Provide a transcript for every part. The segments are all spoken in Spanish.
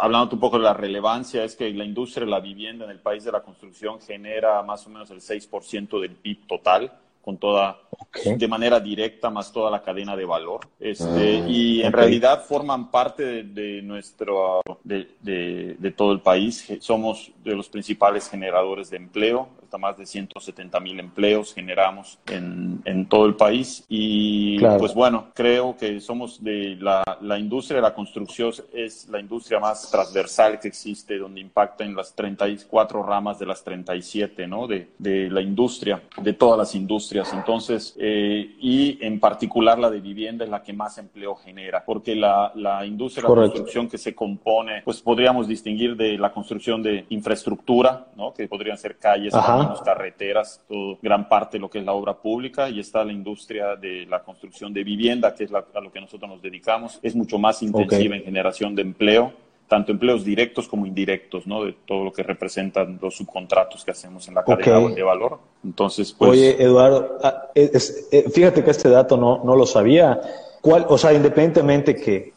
Hablando un poco de la relevancia, es que la industria de la vivienda en el país de la construcción genera más o menos el 6% del PIB total con toda, de manera directa, más toda la cadena de valor. Este, Ah, y en realidad forman parte de, de nuestro, de, de- de todo el país. Somos de los principales generadores de empleo. Más de 170 mil empleos generamos en, en todo el país. Y Claro. pues bueno, creo que somos de la, la industria de la construcción es la industria más transversal que existe, donde impacta en las 34 ramas de las 37, ¿no? De, de la industria, de todas las industrias. Entonces, eh, y en particular la de vivienda es la que más empleo genera, porque la, la industria de la Correcto. construcción que se compone, pues podríamos distinguir de la construcción de infraestructura, ¿no? Que podrían ser calles, Ajá. Caminos, carreteras, todo, gran parte de lo que es la obra pública, y está la industria de la construcción de vivienda, que es la- a lo que nosotros nos dedicamos. Es mucho más intensiva en generación de empleo, tanto empleos directos como indirectos, ¿no? De todo lo que representan los subcontratos que hacemos en la cadena de valor. Entonces, pues... Oye, Eduardo, ah, eh, fíjate que este dato no, no lo sabía. ¿Cuál, o sea, independientemente que,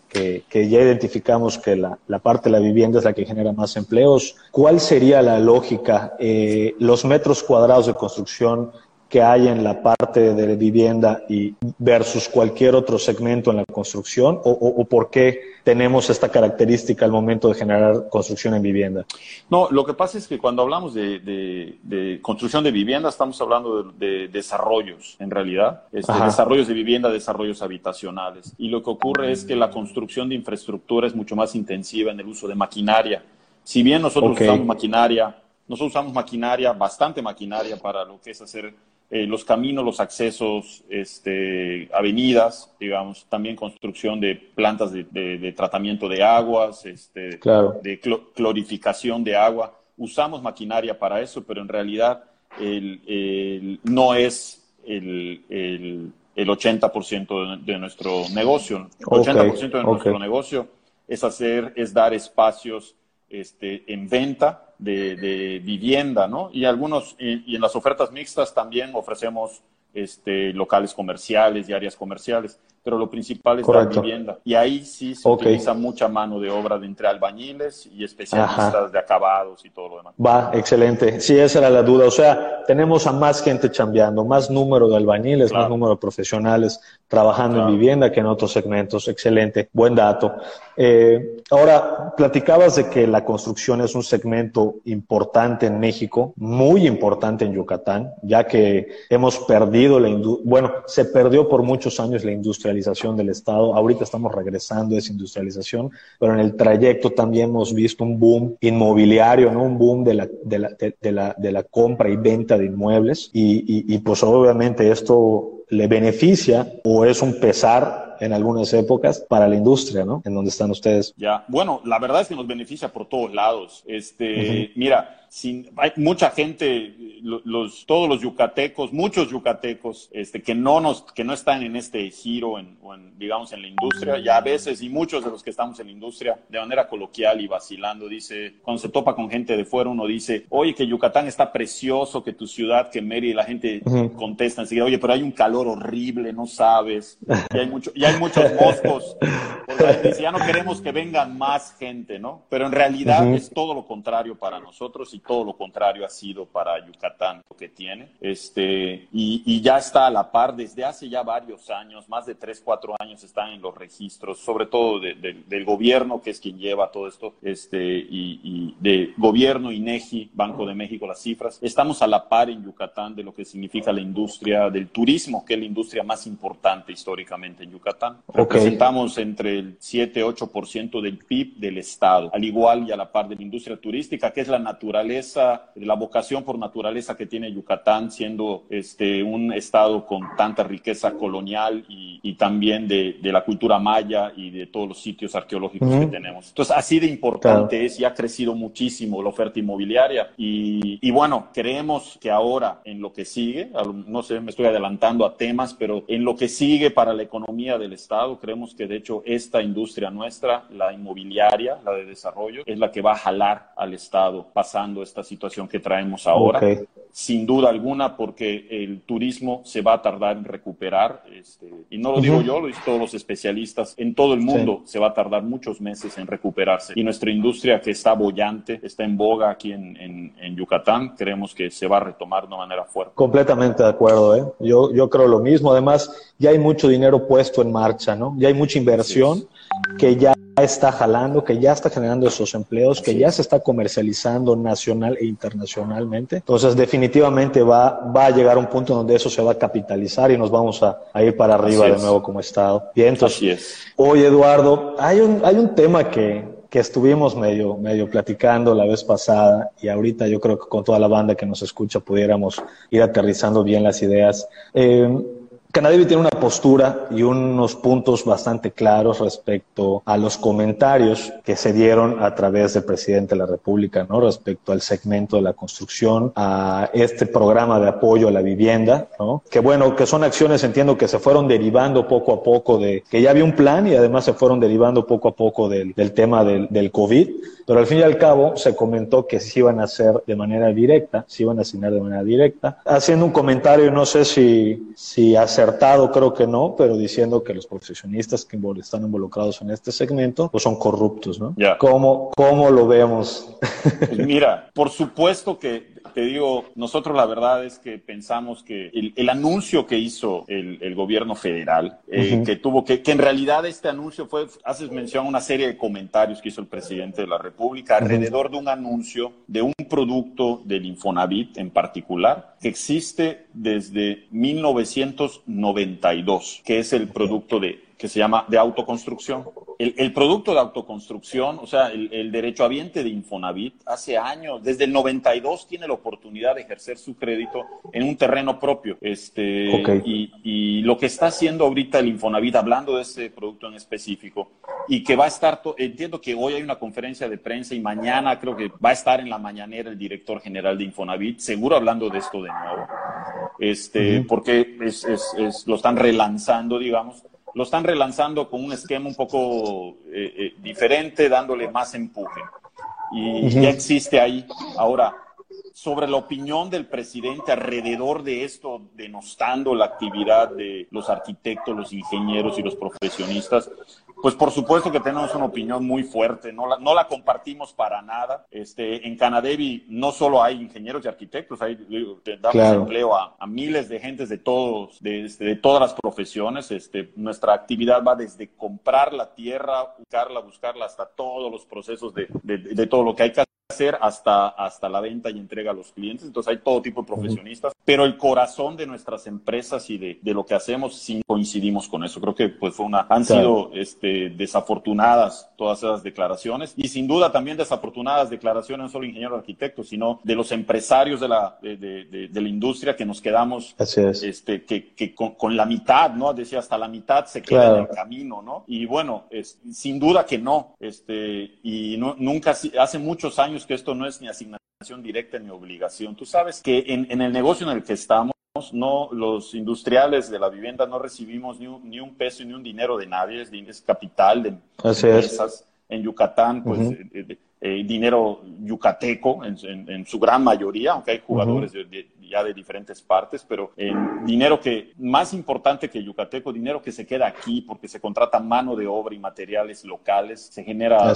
que, ya identificamos que la, la parte de la vivienda es la que genera más empleos, ¿cuál sería la lógica? Eh, los metros cuadrados de construcción que hay en la parte de vivienda y versus cualquier otro segmento en la construcción o, o- o por qué tenemos esta característica al momento de generar construcción en vivienda? No, lo que pasa es que cuando hablamos de, de- de construcción de vivienda, estamos hablando de, de desarrollos, en realidad. Este, desarrollos de vivienda, desarrollos habitacionales. Y lo que ocurre es que la construcción de infraestructura es mucho más intensiva en el uso de maquinaria. Si bien nosotros usamos maquinaria, nosotros usamos maquinaria, bastante maquinaria para lo que es hacer eh, los caminos, los accesos, este, avenidas, digamos, también construcción de plantas de, de- de tratamiento de aguas, este, Claro. de clo- clorificación de agua. Usamos maquinaria para eso, pero en realidad el- el- no es el, el, el 80% de, de nuestro negocio. El Ok, 80% de nuestro negocio es hacer, es dar espacios este, en venta de, vivienda, ¿no? Y algunos, y en las ofertas mixtas también ofrecemos este, locales comerciales y áreas comerciales, pero lo principal es Correcto. la vivienda. Y ahí sí se utiliza mucha mano de obra de entre albañiles y especialistas Ajá. de acabados y todo lo demás. Va, excelente. Sí, esa era la duda. O sea, tenemos a más gente chambeando, más número de albañiles, Claro. más número de profesionales trabajando Claro. en vivienda que en otros segmentos. Excelente, buen dato. Eh, ahora, platicabas de que la construcción es un segmento importante en México, muy importante en Yucatán, ya que hemos perdido la industria, bueno, se perdió por muchos años la industrialización del Estado. Ahorita estamos regresando a esa industrialización, pero en el trayecto también hemos visto un boom inmobiliario. Un boom de la, de la, de, la, compra y venta de inmuebles. Y pues obviamente esto le beneficia o es un pesar en algunas épocas para la industria, ¿no? En donde están ustedes. Ya, bueno, la verdad es que nos beneficia por todos lados. Este, mira, sin, hay mucha gente, lo- los, todos los yucatecos, muchos yucatecos, este, que no nos, que no están en este giro, en, o en, digamos, en la industria, y a veces, y muchos de los que estamos en la industria, de manera coloquial y vacilando, dice, cuando se topa con gente de fuera, uno dice, oye, que Yucatán está precioso, que tu ciudad, que Mérida, y la gente Ujú. contesta enseguida, oye, pero hay un calor horrible, no sabes, y hay, mucho, y hay muchos moscos. Porque ya no queremos que vengan más gente, ¿no? Pero en realidad es todo lo contrario para nosotros y todo lo contrario ha sido para Yucatán lo que tiene. Este, y, y ya está a la par desde hace ya varios años, más de tres, cuatro años están en los registros, sobre todo de- de- del gobierno, que es quien lleva todo esto, este, y, y de gobierno, INEGI, Banco de México, las cifras. Estamos a la par en Yucatán de lo que significa la industria del turismo, que es la industria más importante históricamente en Yucatán. Ok. Representamos entre el 7, 8% del PIB del Estado, al igual y a la par de la industria turística, que es la naturaleza, la vocación por naturaleza que tiene Yucatán, siendo este, un estado con tanta riqueza colonial y, y también de, de, la cultura maya y de todos los sitios arqueológicos que tenemos. Entonces, así de importante claro. es y ha crecido muchísimo la oferta inmobiliaria. Y, y bueno, creemos que ahora en lo que sigue, no sé, me estoy adelantando a temas, pero en lo que sigue para la economía del Estado, creemos que de hecho esta industria nuestra, la inmobiliaria, la de desarrollo, es la que va a jalar al Estado pasando esta situación que traemos ahora. Okay. Sin duda alguna, porque el turismo se va a tardar en recuperar, este, y no lo digo uh -huh. yo, lo dicen todos los especialistas, en todo el mundo sí. se va a tardar muchos meses en recuperarse. Y nuestra industria que está bollante, está en boga aquí en, en, en Yucatán, creemos que se va a retomar de una manera fuerte. Completamente de acuerdo, ¿eh? yo, yo creo lo mismo. Además, ya hay mucho dinero puesto en marcha, ¿no? Ya hay mucha inversión que ya está jalando, que ya está generando esos empleos, que ya se está comercializando nacional e internacionalmente. Entonces, definitivamente va, va a llegar un punto donde eso se va a capitalizar y nos vamos a, a ir para arriba de nuevo como Estado. Bien, entonces, es. Oye, Eduardo, hay un, hay un tema que, que estuvimos medio, medio platicando la vez pasada y ahorita yo creo que con toda la banda que nos escucha pudiéramos ir aterrizando bien las ideas. Eh, Canadevi tiene una postura y unos puntos bastante claros respecto a los comentarios que se dieron a través del presidente de la República, ¿no? Respecto al segmento de la construcción, a este programa de apoyo a la vivienda, ¿no? Que bueno, que son acciones, entiendo que se fueron derivando poco a poco de, que ya había un plan y además se fueron derivando poco a poco del, del tema del, del COVID, pero al fin y al cabo se comentó que se iban a hacer de manera directa, se iban a asignar de manera directa, haciendo un comentario, no sé si, si hacer acertado, creo que no, pero diciendo que los profesionistas que están involucrados en este segmento pues son corruptos, ¿no? Yeah. ¿Cómo, ¿Cómo lo vemos? Pues mira, por supuesto que te digo, nosotros la verdad es que pensamos que el, el anuncio que hizo el, el gobierno federal, eh, uh -huh. que tuvo que, que en realidad este anuncio fue, haces mención a una serie de comentarios que hizo el presidente de la República uh -huh. alrededor de un anuncio de un producto del Infonavit en particular, existe desde 1992, que es el producto de que se llama de autoconstrucción. El, el producto de autoconstrucción, o sea, el, el derechohabiente de Infonavit, hace años, desde el 92, tiene la oportunidad de ejercer su crédito en un terreno propio. Este, okay. y, y, lo que está haciendo ahorita el Infonavit, hablando de ese producto en específico, y que va a estar, entiendo que hoy hay una conferencia de prensa y mañana creo que va a estar en la mañanera el director general de Infonavit, seguro hablando de esto de nuevo, este, uh -huh. porque es, es, es, lo están relanzando, digamos lo están relanzando con un esquema un poco eh, eh, diferente, dándole más empuje. Y uh -huh. ya existe ahí. Ahora, sobre la opinión del presidente alrededor de esto, denostando la actividad de los arquitectos, los ingenieros y los profesionistas, pues por supuesto que tenemos una opinión muy fuerte, no la, no la compartimos para nada. Este, en Canadevi no solo hay ingenieros y arquitectos, hay, damos claro. empleo a, a, miles de gentes de todos, de, este, de, todas las profesiones. Este, nuestra actividad va desde comprar la tierra, buscarla, buscarla, hasta todos los procesos de, de, de todo lo que hay que hacer hasta, hasta la venta y entrega a los clientes. Entonces hay todo tipo de profesionistas, pero el corazón de nuestras empresas y de, de lo que hacemos sí coincidimos con eso. Creo que pues fue una, han sido este, desafortunadas todas esas declaraciones y sin duda también desafortunadas declaraciones no solo ingenieros arquitectos, sino de los empresarios de la, de, de, de la industria que nos quedamos es. este, que, que con, con, la mitad, ¿no? Decía hasta la mitad se queda claro. en el camino, ¿no? Y bueno, es, sin duda que no. Este, y no, nunca, hace muchos años que esto no es ni asignación directa ni obligación. Tú sabes que en, en el negocio en el que estamos, no, los industriales de la vivienda no recibimos ni un, ni un peso ni un dinero de nadie, es, es capital de Así empresas. Es. En Yucatán, pues, uh -huh. eh, eh, dinero yucateco en, en, en, su gran mayoría, aunque hay jugadores uh -huh. de, de, ya de diferentes partes, pero eh, dinero que, más importante que yucateco, dinero que se queda aquí porque se contrata mano de obra y materiales locales, se genera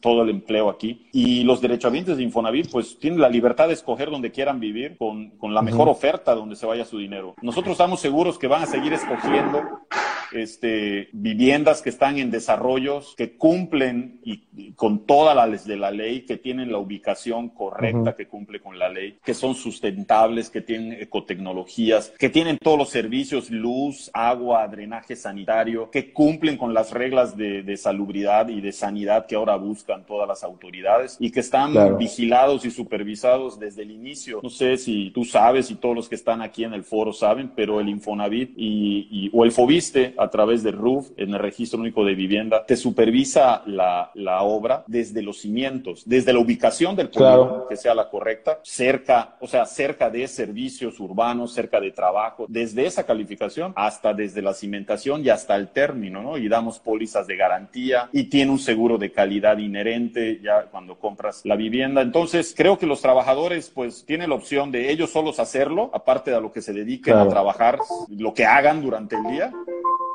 todo el empleo aquí. Y los derechohabientes de Infonavit, pues tienen la libertad de escoger donde quieran vivir con, con la mejor uh -huh. oferta donde se vaya su dinero. Nosotros estamos seguros que van a seguir escogiendo este, viviendas que están en desarrollos, que cumplen y, con todas las de la ley, que tienen la ubicación correcta, que cumple con la ley, que son sustentables, que tienen ecotecnologías, que tienen todos los servicios, luz, agua, drenaje sanitario, que cumplen con las reglas de, de salubridad y de sanidad que ahora buscan todas las autoridades y que están vigilados y supervisados desde el inicio. No sé si tú sabes y todos los que están aquí en el foro saben, pero el Infonavit y, o el Fobiste a través de RUF, en el Registro Único de Vivienda, te supervisa la, la obra desde los cimientos, desde la ubicación del polígono, que sea la correcta, cerca, o sea, cerca de servicios urbanos, cerca de trabajo, desde esa calificación hasta desde la cimentación y hasta el término, ¿no? Y damos pólizas de garantía y tiene un seguro de calidad inherente ya cuando compras la vivienda. Entonces, creo que los trabajadores, pues, tienen la opción de ellos solos hacerlo, aparte de a lo que se dediquen a trabajar, lo que hagan durante el día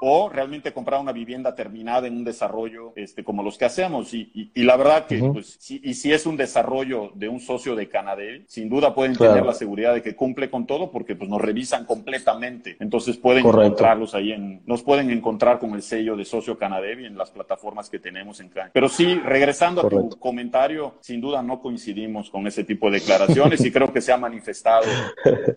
o realmente comprar una vivienda terminada en un desarrollo este, como los que hacemos. Y, y, la verdad que, pues, si, y si es un desarrollo de un socio de Canadá, sin duda pueden tener la seguridad de que cumple con todo porque pues nos revisan completamente. Entonces pueden encontrarlos ahí en, nos pueden encontrar con el sello de socio Canadevi en las plataformas que tenemos en Canadá. Pero sí, regresando a tu comentario, sin duda no coincidimos con ese tipo de declaraciones y creo que se ha manifestado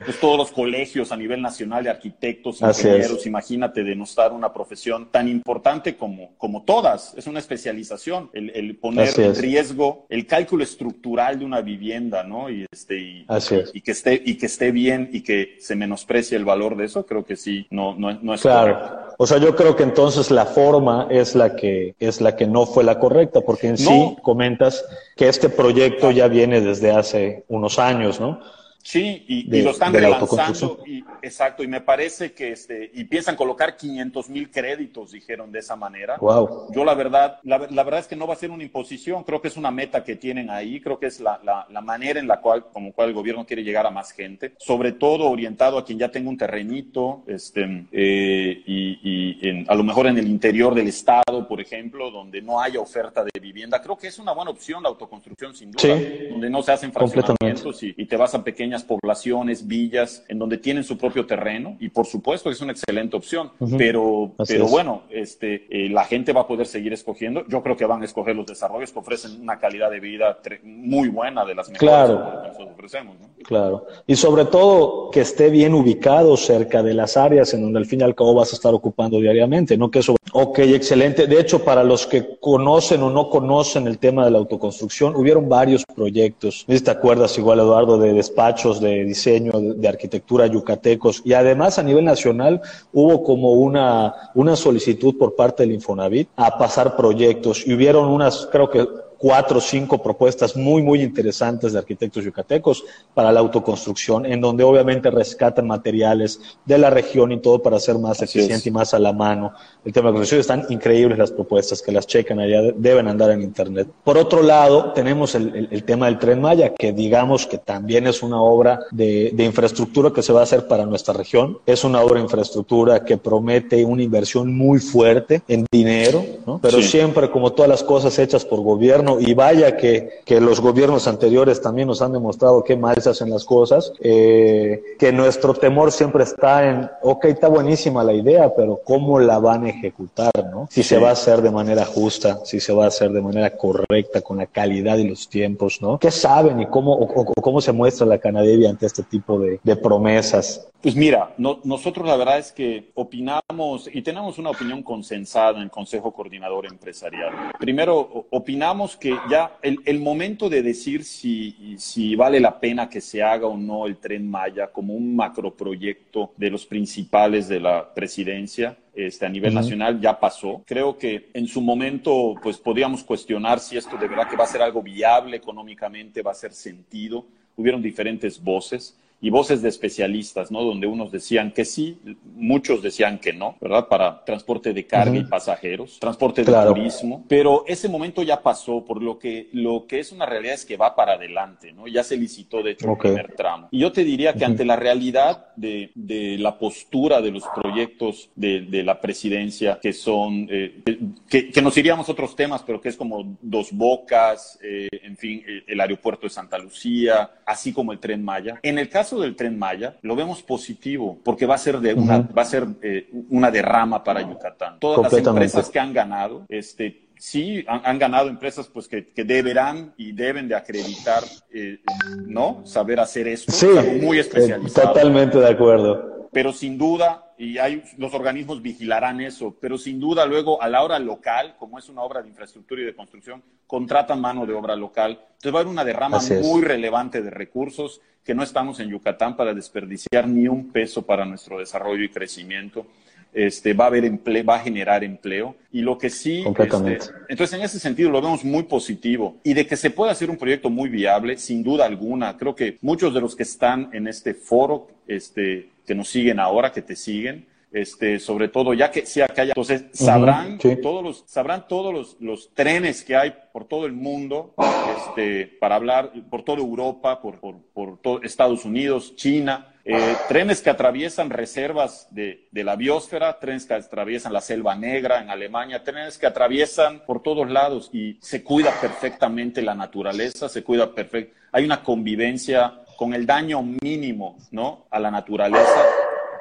pues, todos los colegios a nivel nacional de arquitectos, ingenieros, imagínate denostar una profesión tan importante como, como todas. Es una especialización, el, poner en riesgo el cálculo estructural de una vivienda, ¿no? Y, este, y, y, que esté, y que esté bien y que se menosprecie el valor de eso, creo que sí, no, no, no es claro. O sea, yo creo que entonces la forma es la que, es la que no fue la correcta, porque en sí comentas que este proyecto ya viene desde hace unos años, ¿no? Sí, y, y lo están relanzando. Y, exacto, y me parece que este, y piensan colocar 500 mil créditos, dijeron de esa manera. Wow. Yo la verdad, la, la, verdad es que no va a ser una imposición, creo que es una meta que tienen ahí, creo que es la, la, la, manera en la cual, como cual el gobierno quiere llegar a más gente, sobre todo orientado a quien ya tenga un terrenito, este, eh, y, y en, a lo mejor en el interior del estado, por ejemplo, donde no haya oferta de vivienda. Creo que es una buena opción la autoconstrucción, sin duda, donde no se hacen fraccionamientos y, y te vas a pequeñas poblaciones, villas, en donde tienen su propio terreno y por supuesto es una excelente opción, pero, pero bueno, este, eh, la gente va a poder seguir escogiendo. Yo creo que van a escoger los desarrollos que ofrecen una calidad de vida muy buena de las mejores claro. que nosotros ofrecemos. Claro, y sobre todo que esté bien ubicado cerca de las áreas en donde al fin y al cabo vas a estar ocupando diariamente, no que eso... Ok, excelente. De hecho, para los que conocen o no conocen el tema de la autoconstrucción, hubieron varios proyectos. ¿Te acuerdas igual, Eduardo, de despacho de diseño, de arquitectura yucatecos. Y además a nivel nacional hubo como una, una solicitud por parte del Infonavit a pasar proyectos. Y hubieron unas, creo que cuatro o cinco propuestas muy, muy interesantes de arquitectos yucatecos para la autoconstrucción, en donde obviamente rescatan materiales de la región y todo para ser más eficiente y más a la mano. El tema de la construcción están increíbles las propuestas, que las checan allá, deben andar en Internet. Por otro lado, tenemos el, el, tema del Tren Maya, que digamos que también es una obra de, de, infraestructura que se va a hacer para nuestra región. Es una obra de infraestructura que promete una inversión muy fuerte en dinero, ¿no? pero siempre como todas las cosas hechas por gobierno, y vaya que, que, los gobiernos anteriores también nos han demostrado qué mal se hacen las cosas, eh, que nuestro temor siempre está en, ok, está buenísima la idea, pero ¿cómo la van a ejecutar? ¿no? Si se va a hacer de manera justa, si se va a hacer de manera correcta, con la calidad y los tiempos, ¿no? ¿Qué saben y cómo, o, cómo se muestra la Canadevia ante este tipo de, de promesas? Pues mira, no, nosotros la verdad es que opinamos y tenemos una opinión consensada en el Consejo Coordinador Empresarial. Primero, opinamos que ya el, el momento de decir si, si, vale la pena que se haga o no el tren Maya como un macroproyecto de los principales de la presidencia, este, a nivel nacional ya pasó. Creo que en su momento, pues podíamos cuestionar si esto de verdad que va a ser algo viable económicamente, va a ser sentido. Hubieron diferentes voces y voces de especialistas, ¿no? Donde unos decían que sí, muchos decían que no, ¿verdad? Para transporte de carga y pasajeros, transporte de turismo, pero ese momento ya pasó, por lo que lo que es una realidad es que va para adelante, ¿no? Ya se licitó, de hecho, el primer tramo. Y yo te diría que ante la realidad de, de, la postura de los proyectos de, de la presidencia, que son, eh, que, que, nos iríamos a otros temas, pero que es como Dos Bocas, eh, en fin, el aeropuerto de Santa Lucía, así como el Tren Maya. En el caso caso del tren Maya, lo vemos positivo, porque va a ser, de una, va a ser eh, una derrama para Yucatán. Todas las empresas que han ganado, este, sí han, ganado empresas pues que, deberán y deben de acreditar, eh, ¿no? Saber hacer esto, sí, muy eh, especializado. totalmente de acuerdo. Pero sin duda, y hay, los organismos vigilarán eso, pero sin duda luego a la hora local, como es una obra de infraestructura y de construcción, contratan mano de obra local. Entonces va a haber una derrama muy relevante de recursos que no estamos en Yucatán para desperdiciar ni un peso para nuestro desarrollo y crecimiento este, va a haber empleo, va a generar empleo. Y lo que sí, este, entonces en ese sentido lo vemos muy positivo. Y de que se pueda hacer un proyecto muy viable, sin duda alguna. Creo que muchos de los que están en este foro, este, que nos siguen ahora, que te siguen, este, sobre todo ya que sea que haya, entonces sabrán todos los, sabrán todos los, los, trenes que hay por todo el mundo, este, para hablar por toda Europa, por, por, por todo Estados Unidos, China, eh, trenes que atraviesan reservas de, la biosfera, trenes que atraviesan la selva negra en Alemania, trenes que atraviesan por todos lados y se cuida perfectamente la naturaleza, se cuida perfecto. Hay una convivencia con el daño mínimo, ¿no? A la naturaleza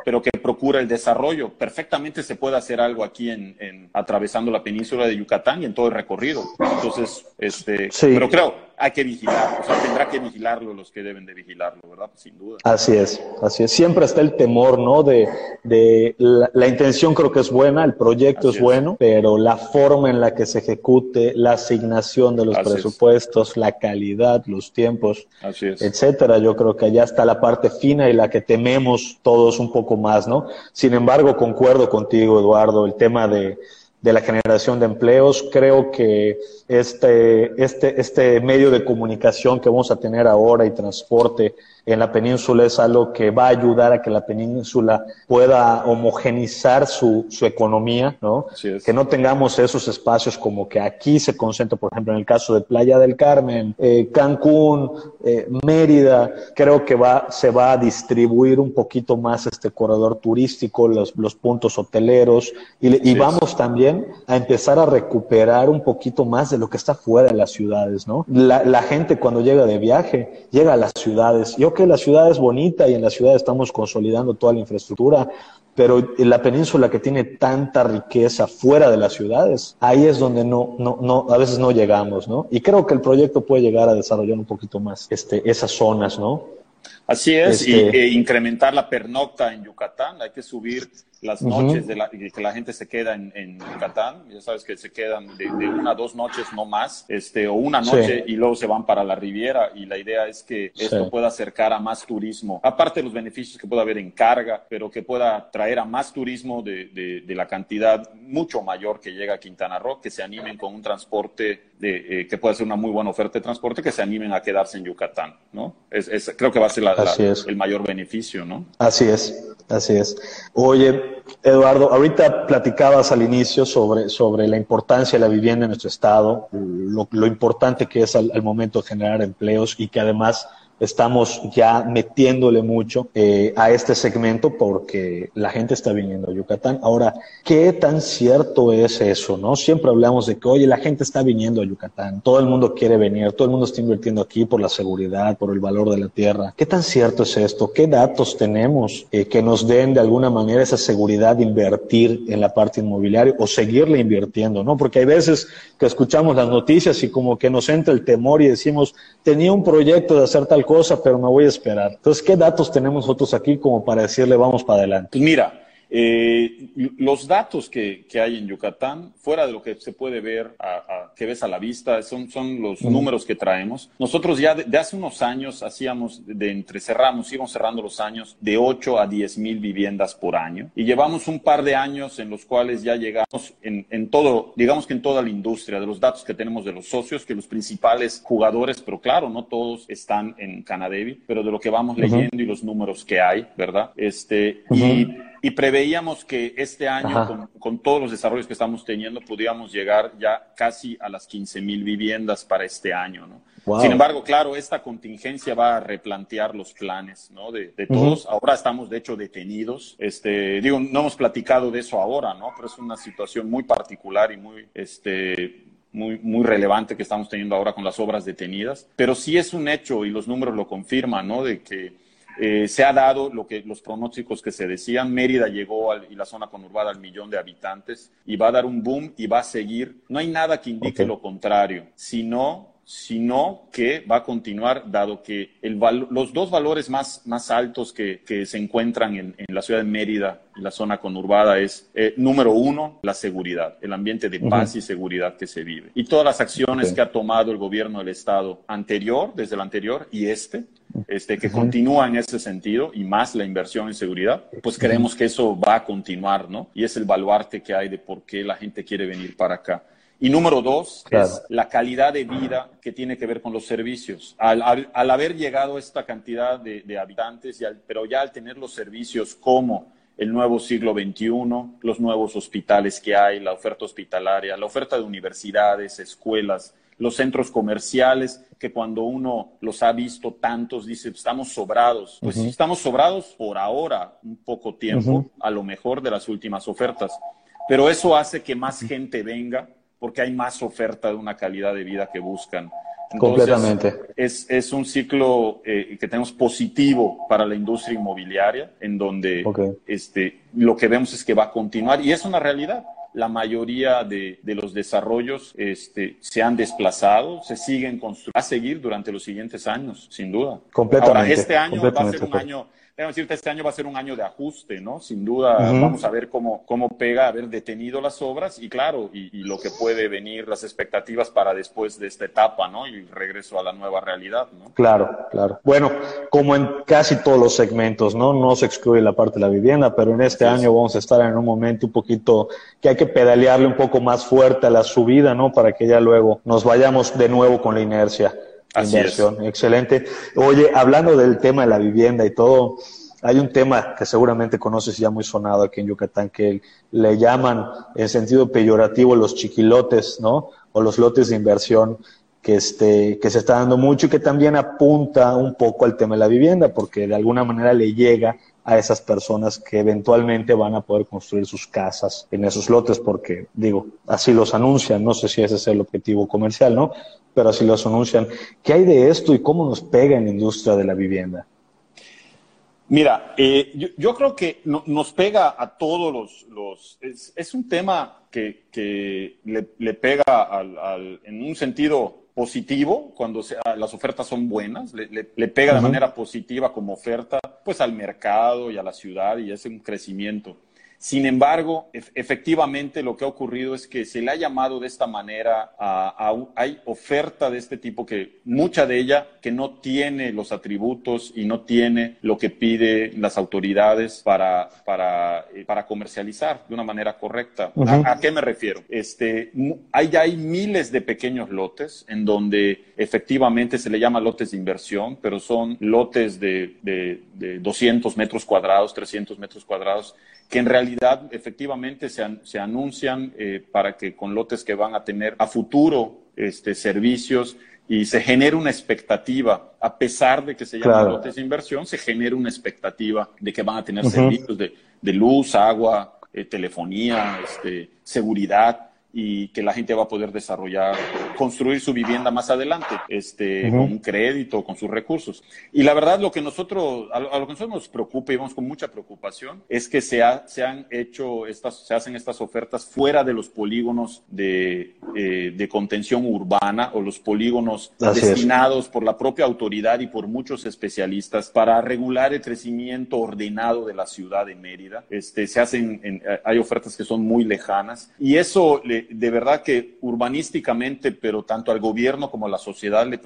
pero que procura el desarrollo. Perfectamente se puede hacer algo aquí en, atravesando la península de Yucatán y en todo el recorrido. Entonces, este, pero creo, hay que vigilar, o sea, tendrá que vigilarlo los que deben de vigilarlo, ¿verdad? sin duda. Así es, así es. Siempre está el temor, ¿no? De, de la, intención creo que es buena, el proyecto es, bueno, pero la forma en la que se ejecute, la asignación de los presupuestos, la calidad, los tiempos, etcétera, yo creo que allá está la parte fina y la que tememos todos un poco más, ¿no? Sin embargo, concuerdo contigo, Eduardo, el tema de, de la generación de empleos. Creo que este, este, este medio de comunicación que vamos a tener ahora y transporte en la península es algo que va a ayudar a que la península pueda homogenizar su, su economía, ¿no? Que no tengamos esos espacios como que aquí se concentra, por ejemplo, en el caso de Playa del Carmen, eh, Cancún, eh, Mérida, creo que va, se va a distribuir un poquito más este corredor turístico, los, los puntos hoteleros, y, y vamos también a empezar a recuperar un poquito más de lo que está fuera de las ciudades, ¿no? La, la gente cuando llega de viaje, llega a las ciudades. Yo que la ciudad es bonita y en la ciudad estamos consolidando toda la infraestructura, pero en la península que tiene tanta riqueza fuera de las ciudades, ahí es donde no, no, no, a veces no llegamos, ¿no? Y creo que el proyecto puede llegar a desarrollar un poquito más este, esas zonas, ¿no? Así es, y este e incrementar la pernocta en Yucatán, hay que subir las noches de, la, que la gente se queda en, en, Yucatán, ya sabes que se quedan de, una a dos noches no más, este, o una noche y luego se van para la Riviera y la idea es que esto pueda acercar a más turismo, aparte de los beneficios que pueda haber en carga, pero que pueda traer a más turismo de, de la cantidad mucho mayor que llega a Quintana Roo, que se animen con un transporte de, eh, que pueda ser una muy buena oferta de transporte, que se animen a quedarse en Yucatán, ¿no? Es, creo que va a ser el mayor beneficio, ¿no? Así es, así es. Oye, Eduardo, ahorita platicabas al inicio sobre, sobre la importancia de la vivienda en nuestro estado, lo, importante que es al, momento de generar empleos y que además estamos ya metiéndole mucho eh, a este segmento porque la gente está viniendo a Yucatán. Ahora, ¿qué tan cierto es eso? ¿No? Siempre hablamos de que, oye, la gente está viniendo a Yucatán, todo el mundo quiere venir, todo el mundo está invirtiendo aquí por la seguridad, por el valor de la tierra. ¿Qué tan cierto es esto? ¿Qué datos tenemos eh, que nos den de alguna manera esa seguridad de invertir en la parte inmobiliaria o seguirle invirtiendo? ¿no? Porque hay veces que escuchamos las noticias y como que nos entra el temor y decimos, tenía un proyecto de hacer tal cosa, pero me voy a esperar. Entonces, ¿qué datos tenemos nosotros aquí como para decirle vamos para adelante? Pues mira, eh, los datos que, hay en Yucatán, fuera de lo que se puede ver, que ves a la vista, son, son los números que traemos. Nosotros ya de, hace unos años hacíamos, de entre cerramos, íbamos cerrando los años de 8 a 10 mil viviendas por año. Y llevamos un par de años en los cuales ya llegamos en, en todo, digamos que en toda la industria, de los datos que tenemos de los socios, que los principales jugadores, pero claro, no todos están en Canadevi, pero de lo que vamos leyendo y los números que hay, ¿verdad? Este, y y preveíamos que este año, con, todos los desarrollos que estamos teniendo, pudiéramos llegar ya casi a las 15 mil viviendas para este año, ¿no? Sin embargo, claro, esta contingencia va a replantear los planes, ¿no? De, todos. Ahora estamos, de hecho, detenidos. Este, digo, no hemos platicado de eso ahora, ¿no? Pero es una situación muy particular y muy, este, muy, muy relevante que estamos teniendo ahora con las obras detenidas. Pero sí es un hecho y los números lo confirman, ¿no? De que eh, se ha dado lo que los pronósticos que se decían. Mérida llegó y la zona conurbada al millón de habitantes y va a dar un boom y va a seguir. No hay nada que indique lo contrario, sino sino que va a continuar, dado que el los dos valores más, más altos que, que se encuentran en, en, la ciudad de Mérida y la zona conurbada es, eh, número uno, la seguridad, el ambiente de paz y seguridad que se vive. Y todas las acciones que ha tomado el gobierno del Estado anterior, desde el anterior y este, este, que continúa en ese sentido y más la inversión en seguridad, pues creemos que eso va a continuar, ¿no? Y es el baluarte que hay de por qué la gente quiere venir para acá. Y número dos es la calidad de vida que tiene que ver con los servicios. Al, haber llegado esta cantidad de, habitantes, y pero ya al tener los servicios como el nuevo siglo XXI, los nuevos hospitales que hay, la oferta hospitalaria, la oferta de universidades, escuelas, los centros comerciales, que cuando uno los ha visto tantos, dice, estamos sobrados. Pues sí, estamos sobrados por ahora, un poco tiempo, a lo mejor de las últimas ofertas. Pero eso hace que más gente venga, porque hay más oferta de una calidad de vida que buscan. Completamente. Es, es, un ciclo eh, que tenemos positivo para la industria inmobiliaria, en donde este, lo que vemos es que va a continuar y es una realidad. La mayoría de, de los desarrollos este, se han desplazado, se siguen construyendo, va a seguir durante los siguientes años, sin duda. Completamente. Ahora, este año va a ser un año Déjame decirte, este año va a ser un año de ajuste, ¿no? Sin duda, vamos a ver cómo, cómo pega haber detenido las obras y claro, y, lo que puede venir, las expectativas para después de esta etapa, ¿no? Y regreso a la nueva realidad, ¿no? Claro, claro. Bueno, como en casi todos los segmentos, ¿no? No se excluye la parte de la vivienda, pero en este año vamos a estar en un momento un poquito que hay que pedalearle un poco más fuerte a la subida, ¿no? Para que ya luego nos vayamos de nuevo con la inercia. Inversión. Excelente. Oye, hablando del tema de la vivienda y todo, hay un tema que seguramente conoces ya muy sonado aquí en Yucatán, que le llaman en sentido peyorativo los chiquilotes, ¿no? O los lotes de inversión que, este, que se está dando mucho y que también apunta un poco al tema de la vivienda, porque de alguna manera le llega a esas personas que eventualmente van a poder construir sus casas en esos lotes, porque digo, así los anuncian, no sé si ese es el objetivo comercial, ¿no? Pero así los anuncian. ¿Qué hay de esto y cómo nos pega en la industria de la vivienda? Mira, eh, yo, creo que nos pega a todos los... es, un tema que, que le, pega al, en un sentido positivo cuando las ofertas son buenas, le, pega de manera positiva como oferta pues al mercado y a la ciudad y es un crecimiento. Sin embargo, efectivamente lo que ha ocurrido es que se le ha llamado de esta manera a, hay oferta de este tipo que mucha de ella que no tiene los atributos y no tiene lo que pide las autoridades para, para, eh, para comercializar de una manera correcta. ¿A, qué me refiero? Este, hay, hay miles de pequeños lotes en donde efectivamente se le llama lotes de inversión, pero son lotes de, de, de 200 metros cuadrados, 300 metros cuadrados que en realidad efectivamente se, anuncian eh, para que con lotes que van a tener a futuro este, servicios y se genera una expectativa, a pesar de que se llaman lotes de inversión, se genera una expectativa de que van a tener servicios de, luz, agua, eh, telefonía, este, seguridad y que la gente va a poder desarrollar, construir su vivienda más adelante, este, con un crédito, con sus recursos. Y la verdad, lo que nosotros, a lo, que nosotros nos preocupa y vamos con mucha preocupación, es que se, se han hecho estas, se hacen estas ofertas fuera de los polígonos de, eh, de contención urbana o los polígonos destinados por la propia autoridad y por muchos especialistas para regular el crecimiento ordenado de la ciudad de Mérida. Este, se hacen, hay ofertas que son muy lejanas y eso de verdad que urbanísticamente, pero tanto al gobierno como a la sociedad le,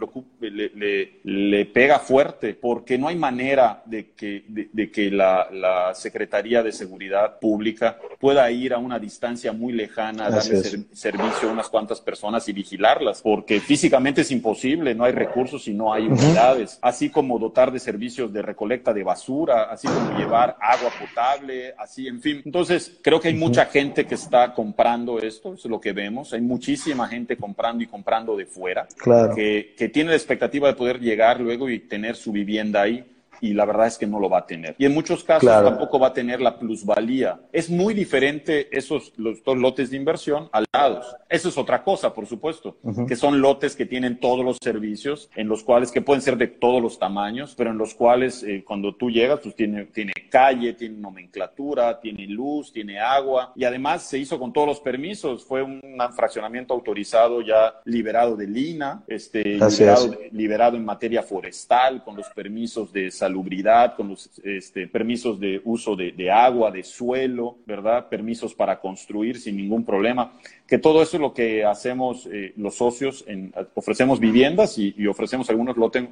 le, pega fuerte, porque no hay manera de que, de, que la, Secretaría de Seguridad Pública pueda ir a una distancia muy lejana, a darle servicio a unas cuantas personas y vigilarlas, porque físicamente es imposible, no hay recursos y no hay unidades, así como dotar de servicios de recolecta de basura, así como llevar agua potable, así, en fin. Entonces, creo que hay mucha gente que está comprando esto, lo que vemos. Hay muchísima gente comprando y comprando de fuera, que, que tiene la expectativa de poder llegar luego y tener su vivienda ahí. Y la verdad es que no lo va a tener. Y en muchos casos tampoco va a tener la plusvalía. Es muy diferente esos los dos lotes de inversión al lados. Eso es otra cosa, por supuesto, que son lotes que tienen todos los servicios, en los cuales, que pueden ser de todos los tamaños, pero en los cuales eh, cuando tú llegas, pues tiene, tiene calle, tiene nomenclatura, tiene luz, tiene agua, y además se hizo con todos los permisos. Fue un fraccionamiento autorizado ya liberado de Lina, este, liberado, liberado, en materia forestal, con los permisos de salubridad, con los este, permisos de uso de, agua, de suelo, ¿verdad? Permisos para construir sin ningún problema. Que todo eso es lo que hacemos eh, los socios, en, ofrecemos viviendas y, ofrecemos algunos lotes,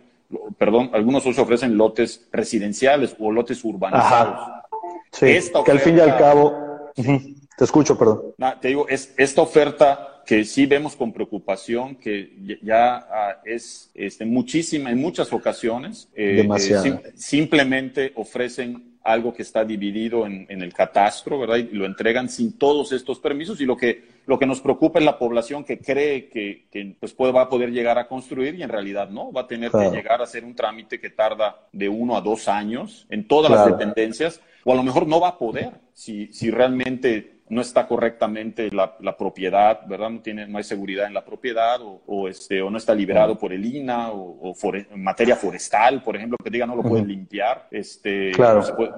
perdón, algunos socios ofrecen lotes residenciales o lotes urbanizados. Sí, que al fin y al cabo, te escucho, perdón. te digo, es, esta oferta que sí vemos con preocupación que ya ah, es este, muchísima, en muchas ocasiones, eh, eh simplemente ofrecen algo que está dividido en, en, el catastro, ¿verdad? Y lo entregan sin todos estos permisos y lo que, lo que nos preocupa es la población que cree que, que pues puede, va a poder llegar a construir y en realidad no, va a tener que llegar a hacer un trámite que tarda de uno a dos años en todas las dependencias o a lo mejor no va a poder si, si realmente no está correctamente la, propiedad, ¿verdad? No, tiene, no hay seguridad en la propiedad o, este, o no está liberado por el INA o, en materia forestal, por ejemplo, que diga no lo pueden limpiar, este,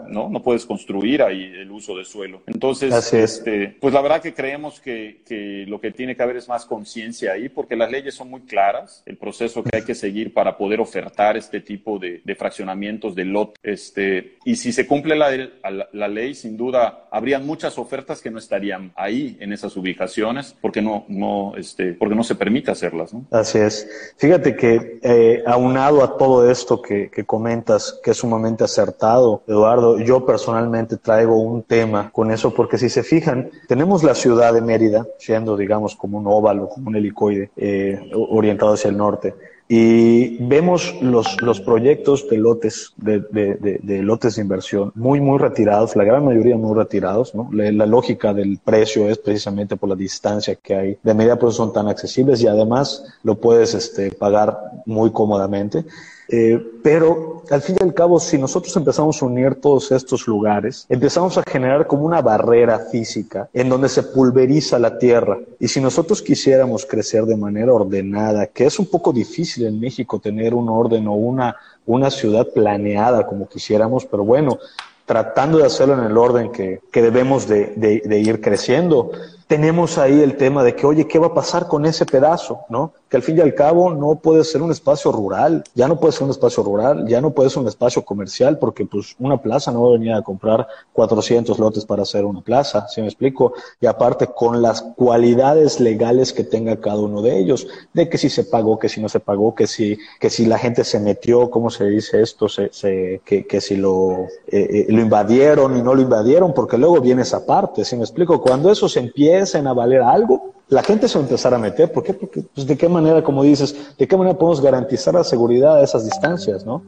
no, no, puedes construir ahí el uso de suelo. Entonces, este, pues la verdad que creemos que, que lo que tiene que haber es más conciencia ahí porque las leyes son muy claras, el proceso que hay que seguir para poder ofertar este tipo de, fraccionamientos de lot, este, y si se cumple la, la, la ley, sin duda, habrían muchas ofertas que no estarían ahí en esas ubicaciones porque no, no, este, porque no se permite hacerlas. ¿no? Así es. Fíjate que eh, aunado a todo esto que, que comentas, que es sumamente acertado, Eduardo, yo personalmente traigo un tema con eso porque si se fijan, tenemos la ciudad de Mérida siendo, digamos, como un óvalo, como un helicoide eh, orientado hacia el norte y vemos los, los proyectos de lotes, de, de, de, lotes de inversión muy, muy retirados, la gran mayoría muy retirados, ¿no? La, la, lógica del precio es precisamente por la distancia que hay. De media pues son tan accesibles y además lo puedes este, pagar muy cómodamente. Eh, pero al fin y al cabo, si nosotros empezamos a unir todos estos lugares, empezamos a generar como una barrera física en donde se pulveriza la tierra. Y si nosotros quisiéramos crecer de manera ordenada, que es un poco difícil en México tener un orden o una, una ciudad planeada como quisiéramos, pero bueno, tratando de hacerlo en el orden que, que debemos de, de, de ir creciendo, tenemos ahí el tema de que, oye, ¿qué va a pasar con ese pedazo? ¿No? Al fin y al cabo no puede ser un espacio rural, ya no puede ser un espacio rural, ya no puede ser un espacio comercial, porque pues una plaza no va a venir a comprar 400 lotes para hacer una plaza, ¿sí me explico? Y aparte con las cualidades legales que tenga cada uno de ellos, de que si se pagó, que si no se pagó, que si, que si la gente se metió, ¿cómo se dice esto? Se, se, que, que si lo, eh, eh, lo invadieron y no lo invadieron, porque luego viene esa parte, ¿sí me explico? Cuando eso se empieza empiecen a valer algo, la gente se va a empezar a meter. ¿Por qué? Porque, pues, ¿de qué manera, como dices, de qué manera podemos garantizar la seguridad a esas distancias, no?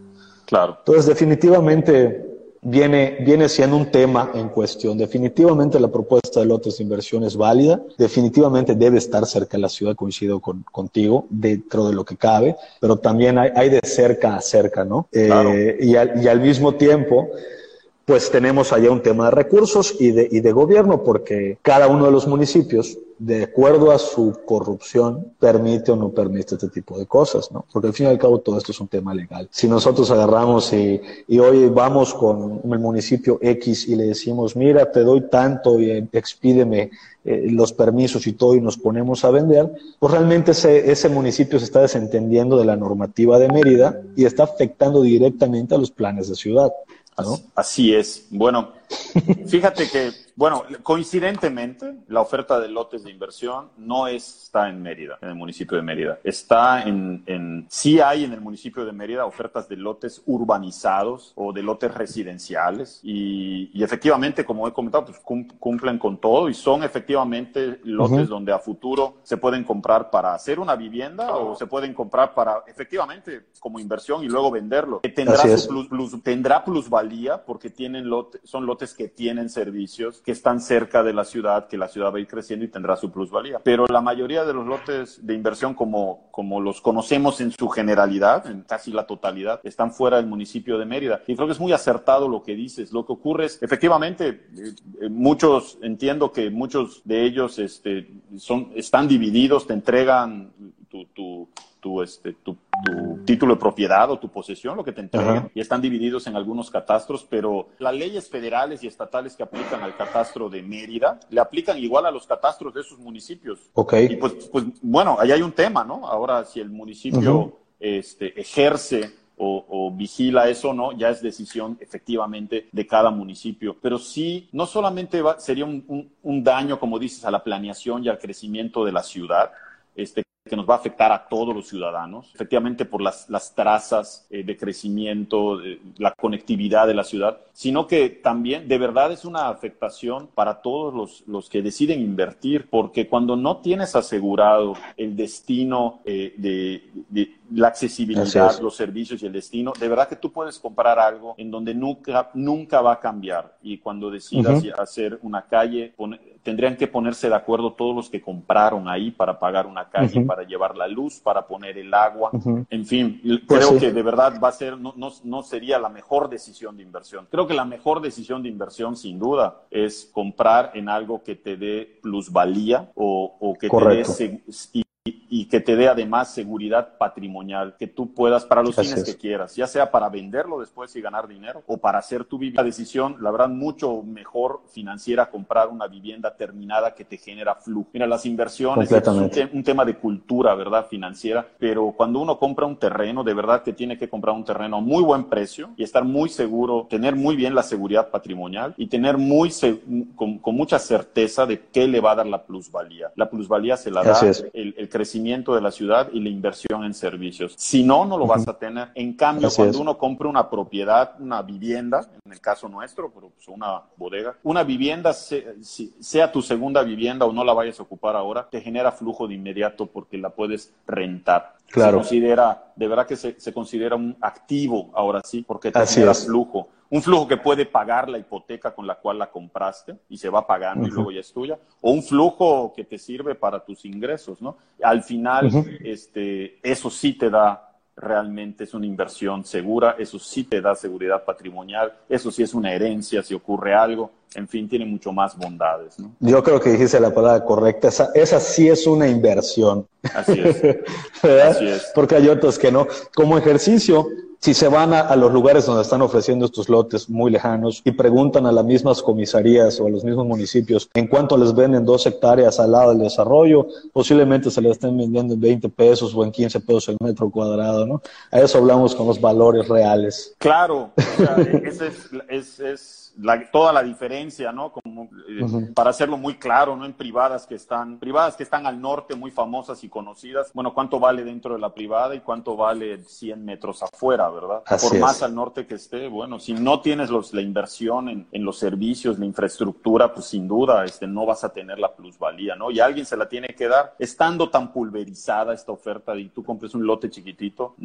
Claro. Entonces, definitivamente viene, viene siendo un tema en cuestión. Definitivamente la propuesta de lotes de inversión es válida. Definitivamente debe estar cerca de la ciudad, coincido con, contigo, dentro de lo que cabe, pero también hay, hay de cerca a cerca, ¿no? Eh, y, al, y al mismo tiempo, pues tenemos allá un tema de recursos y de, y de gobierno, porque cada uno de los municipios, de acuerdo a su corrupción, permite o no permite este tipo de cosas, ¿no? Porque al fin y al cabo todo esto es un tema legal. Si nosotros agarramos y, y hoy vamos con el municipio X y le decimos, mira, te doy tanto y expídeme eh, los permisos y todo y nos ponemos a vender, pues realmente ese, ese municipio se está desentendiendo de la normativa de Mérida y está afectando directamente a los planes de ciudad. Así es. Bueno, fíjate que bueno, coincidentemente, la oferta de lotes de inversión no está en Mérida, en el municipio de Mérida. Está en, en, sí hay en el municipio de Mérida ofertas de lotes urbanizados o de lotes residenciales y, y efectivamente, como he comentado, pues cumplen con todo y son efectivamente lotes donde a futuro se pueden comprar para hacer una vivienda o se pueden comprar para efectivamente como inversión y luego venderlo. Tendrá, plus, plus, tendrá plusvalía porque tienen lote, son lotes que tienen servicios que están cerca de la ciudad, que la ciudad va a ir creciendo y tendrá su plusvalía. Pero la mayoría de los lotes de inversión, como, como los conocemos en su generalidad, en casi la totalidad, están fuera del municipio de Mérida. Y creo que es muy acertado lo que dices. Lo que ocurre es, efectivamente, eh, eh, muchos, entiendo que muchos de ellos este, son, están divididos, te entregan tu, tu, tu, este, tu, título de propiedad o tu posesión, lo que te entregan, y están divididos en algunos catastros, pero las leyes federales y estatales que aplican al catastro de Mérida le aplican igual a los catastros de esos municipios. Ok. Y pues, pues bueno, ahí hay un tema, ¿no? Ahora, si el municipio este, ejerce o, vigila eso, ¿no? Ya es decisión efectivamente de cada municipio. Pero sí, no solamente sería un, un, daño, como dices, a la planeación y al crecimiento de la ciudad, este, que nos va a afectar a todos los ciudadanos, efectivamente por las, las trazas eh, de crecimiento, la conectividad de la ciudad, sino que también de verdad es una afectación para todos los, los que deciden invertir, porque cuando no tienes asegurado el destino eh, de, la accesibilidad, los servicios y el destino, de verdad que tú puedes comprar algo en donde nunca, nunca va a cambiar. Y cuando decidas hacer una calle, tendrían que ponerse de acuerdo todos los que compraron ahí para pagar una calle, para llevar la luz, para poner el agua. En fin, pues creo que de verdad va a ser, no, no, no sería la mejor decisión de inversión. Creo que la mejor decisión de inversión, sin duda, es comprar en algo que te dé plusvalía o, o que te dé y que te dé además seguridad patrimonial, que tú puedas para los fines que quieras, ya sea para venderlo después y ganar dinero o para hacer tu vivienda. decisión, la verdad, mucho mejor financiera comprar una vivienda terminada que te genera flujo. Mira, las inversiones es un, tema de cultura, ¿verdad? Financiera, pero cuando uno compra un terreno, de verdad que tiene que comprar un terreno a muy buen precio y estar muy seguro, tener muy bien la seguridad patrimonial y tener muy con, mucha certeza de qué le va a dar la plusvalía. La plusvalía se la da el, el crecimiento de la ciudad y la inversión en servicios. Si no, no lo vas a tener. En cambio, cuando uno compra una propiedad, una vivienda, en el caso nuestro, pero pues una bodega, una vivienda, sea tu segunda vivienda o no la vayas a ocupar ahora, te genera flujo de inmediato porque la puedes rentar. Claro. Se considera, de verdad que se, se considera un activo ahora sí, porque te genera flujo un flujo que puede pagar la hipoteca con la cual la compraste y se va pagando y luego ya es tuya, o un flujo que te sirve para tus ingresos, ¿no? Al final, este, eso sí te da realmente es una inversión segura, eso sí te da seguridad patrimonial, eso sí es una herencia si ocurre algo, en fin, tiene mucho más bondades. ¿no? Yo creo que dijiste la palabra correcta, esa, esa sí es una inversión. Así es. Así es. Porque hay otros que no. Como ejercicio, si se van a, los lugares donde están ofreciendo estos lotes muy lejanos y preguntan a las mismas comisarías o a los mismos municipios en cuánto les venden dos hectáreas al lado del desarrollo, posiblemente se les estén vendiendo en 20 pesos o en 15 pesos el metro cuadrado, ¿no? A eso hablamos con los valores reales. Claro, o sea, ese es, es toda la diferencia, ¿no? Como, eh, Para hacerlo muy claro, ¿no? En privadas que están, privadas que están al norte, muy famosas y conocidas, bueno, ¿cuánto vale dentro de la privada y cuánto vale 100 metros afuera, verdad? Por más al norte que esté, bueno, si no tienes los, la inversión en, en, los servicios, la infraestructura, pues sin duda, este, no vas a tener la plusvalía, ¿no? Y alguien se la tiene que dar, estando tan pulverizada esta oferta de tú compres un lote chiquitito,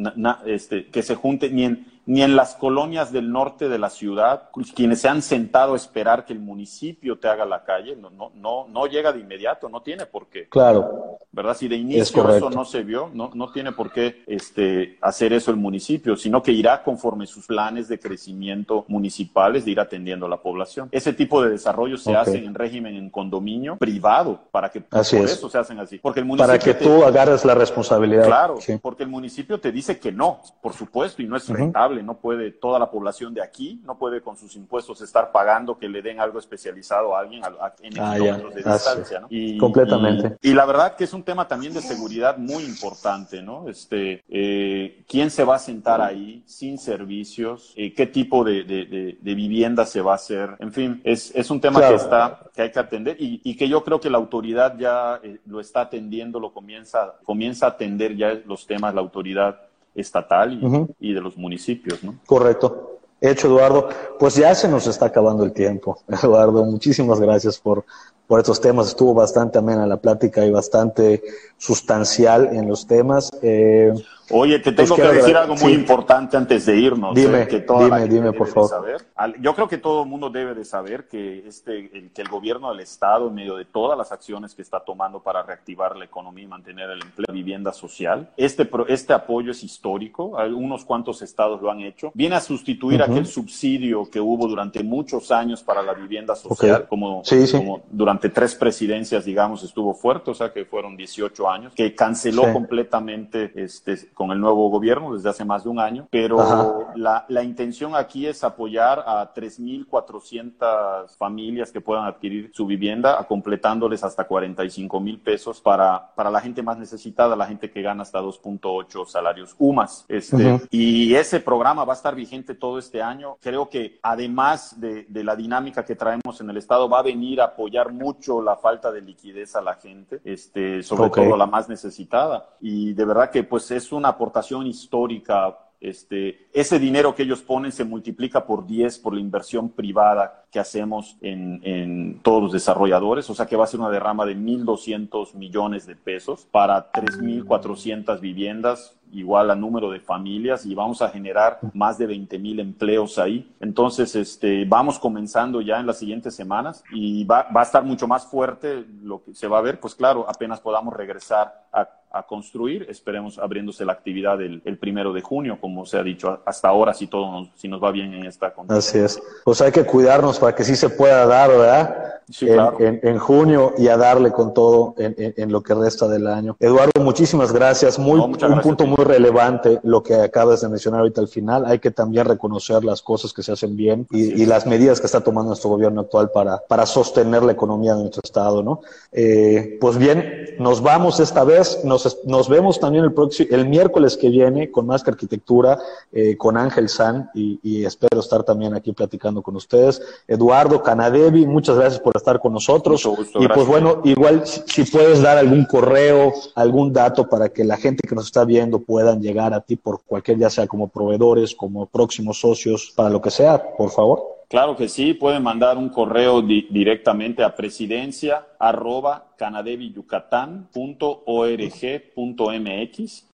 este, que se junte ni en, ni en las colonias del norte de la ciudad, quienes se han sentado a esperar que el municipio te haga la calle, no, no, no, no llega de inmediato, no tiene por qué. Claro. ¿Verdad? Si de inicio eso no se vio, no, no tiene por qué este, hacer eso el municipio, sino que irá conforme sus planes de crecimiento municipales de ir atendiendo a la población. Ese tipo de desarrollos se hacen en régimen en condominio privado, para que por eso se hacen así. Porque el municipio para que tú agarres la responsabilidad. Claro, porque el municipio te dice que no, por supuesto, y no es rentable, no puede toda la población de aquí, no puede con sus impuestos estar pagando que le den algo especializado a alguien en ah, kilómetros de distancia, ¿no? Y, Completamente. Y, la verdad que es un tema también de seguridad muy importante, ¿no? Este, eh, ¿quién se va a sentar ahí sin servicios? Eh, ¿Qué tipo de, de, vivienda se va a hacer? En fin, es, es un tema que está, que hay que atender y, y, que yo creo que la autoridad ya eh, lo está atendiendo, lo comienza, comienza a atender ya los temas la autoridad estatal y, y de los municipios, ¿no? Correcto. Hecho, Eduardo. Pues ya se nos está acabando el tiempo. Eduardo, muchísimas gracias por, por estos temas. Estuvo bastante amena la plática y bastante sustancial en los temas. Eh, Oye, te tengo que decir algo muy importante antes de irnos. ¿eh? Dime, que dime, dime, por favor. Saber. Yo creo que todo el mundo debe de saber que, este, el, que el gobierno del Estado, en medio de todas las acciones que está tomando para reactivar la economía y mantener el empleo, la vivienda social, este, este apoyo es histórico. Unos cuantos estados lo han hecho. Viene a sustituir aquel subsidio que hubo durante muchos años para la vivienda social, como, como durante tres presidencias, digamos, estuvo fuerte, o sea que fueron 18 años, que canceló completamente este, con el nuevo gobierno desde hace más de un año, pero la, la, intención aquí es apoyar a 3.400 familias que puedan adquirir su vivienda, a completándoles hasta 45 mil pesos para, para la gente más necesitada, la gente que gana hasta 2.8 salarios UMAS. Este, Y ese programa va a estar vigente todo este año. Creo que además de, de la dinámica que traemos en el Estado, va a venir a apoyar mucho la falta de liquidez a la gente, este, sobre todo la más necesitada. Y de verdad que pues es una aportación histórica. Este, ese dinero que ellos ponen se multiplica por 10 por la inversión privada que hacemos en, en todos los desarrolladores, o sea que va a ser una derrama de 1.200 millones de pesos para 3.400 viviendas, igual a número de familias y vamos a generar más de 20 mil empleos ahí. Entonces, este, vamos comenzando ya en las siguientes semanas y va, va, a estar mucho más fuerte lo que se va a ver, pues claro, apenas podamos regresar a, a construir, esperemos abriéndose la actividad el, el, primero de junio, como se ha dicho hasta ahora, si todo nos, si nos va bien en esta condición. Así es. Pues hay que cuidarnos para que sí se pueda dar, ¿verdad? Sí, claro. en, en, en, junio y a darle con todo en, en, lo que resta del año. Eduardo, muchísimas gracias. Muy, no, un gracias punto muy relevante lo que acabas de mencionar ahorita al final. Hay que también reconocer las cosas que se hacen bien y, y las medidas que está tomando nuestro gobierno actual para, para sostener la economía de nuestro estado, ¿no? Eh, pues bien, nos vamos esta vez. Nos, nos vemos también el próximo, el miércoles que viene con más que arquitectura, eh, con Ángel San y, y, espero estar también aquí platicando con ustedes. Eduardo Canadevi, muchas gracias por estar con nosotros. Mucho gusto, y gracias. pues bueno, igual si, si puedes dar algún correo, algún dato para que la gente que nos está viendo puedan llegar a ti por cualquier, ya sea como proveedores, como próximos socios, para lo que sea, por favor. Claro que sí, pueden mandar un correo di directamente a presidencia arroba canadeviyucatán.org.mx.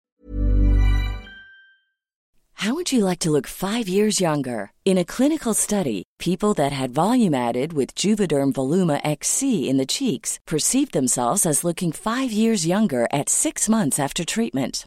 How would you like to look five years younger? In a clinical study, people that had volume added with Juvederm Voluma XC in the cheeks perceived themselves as looking five years younger at six months after treatment.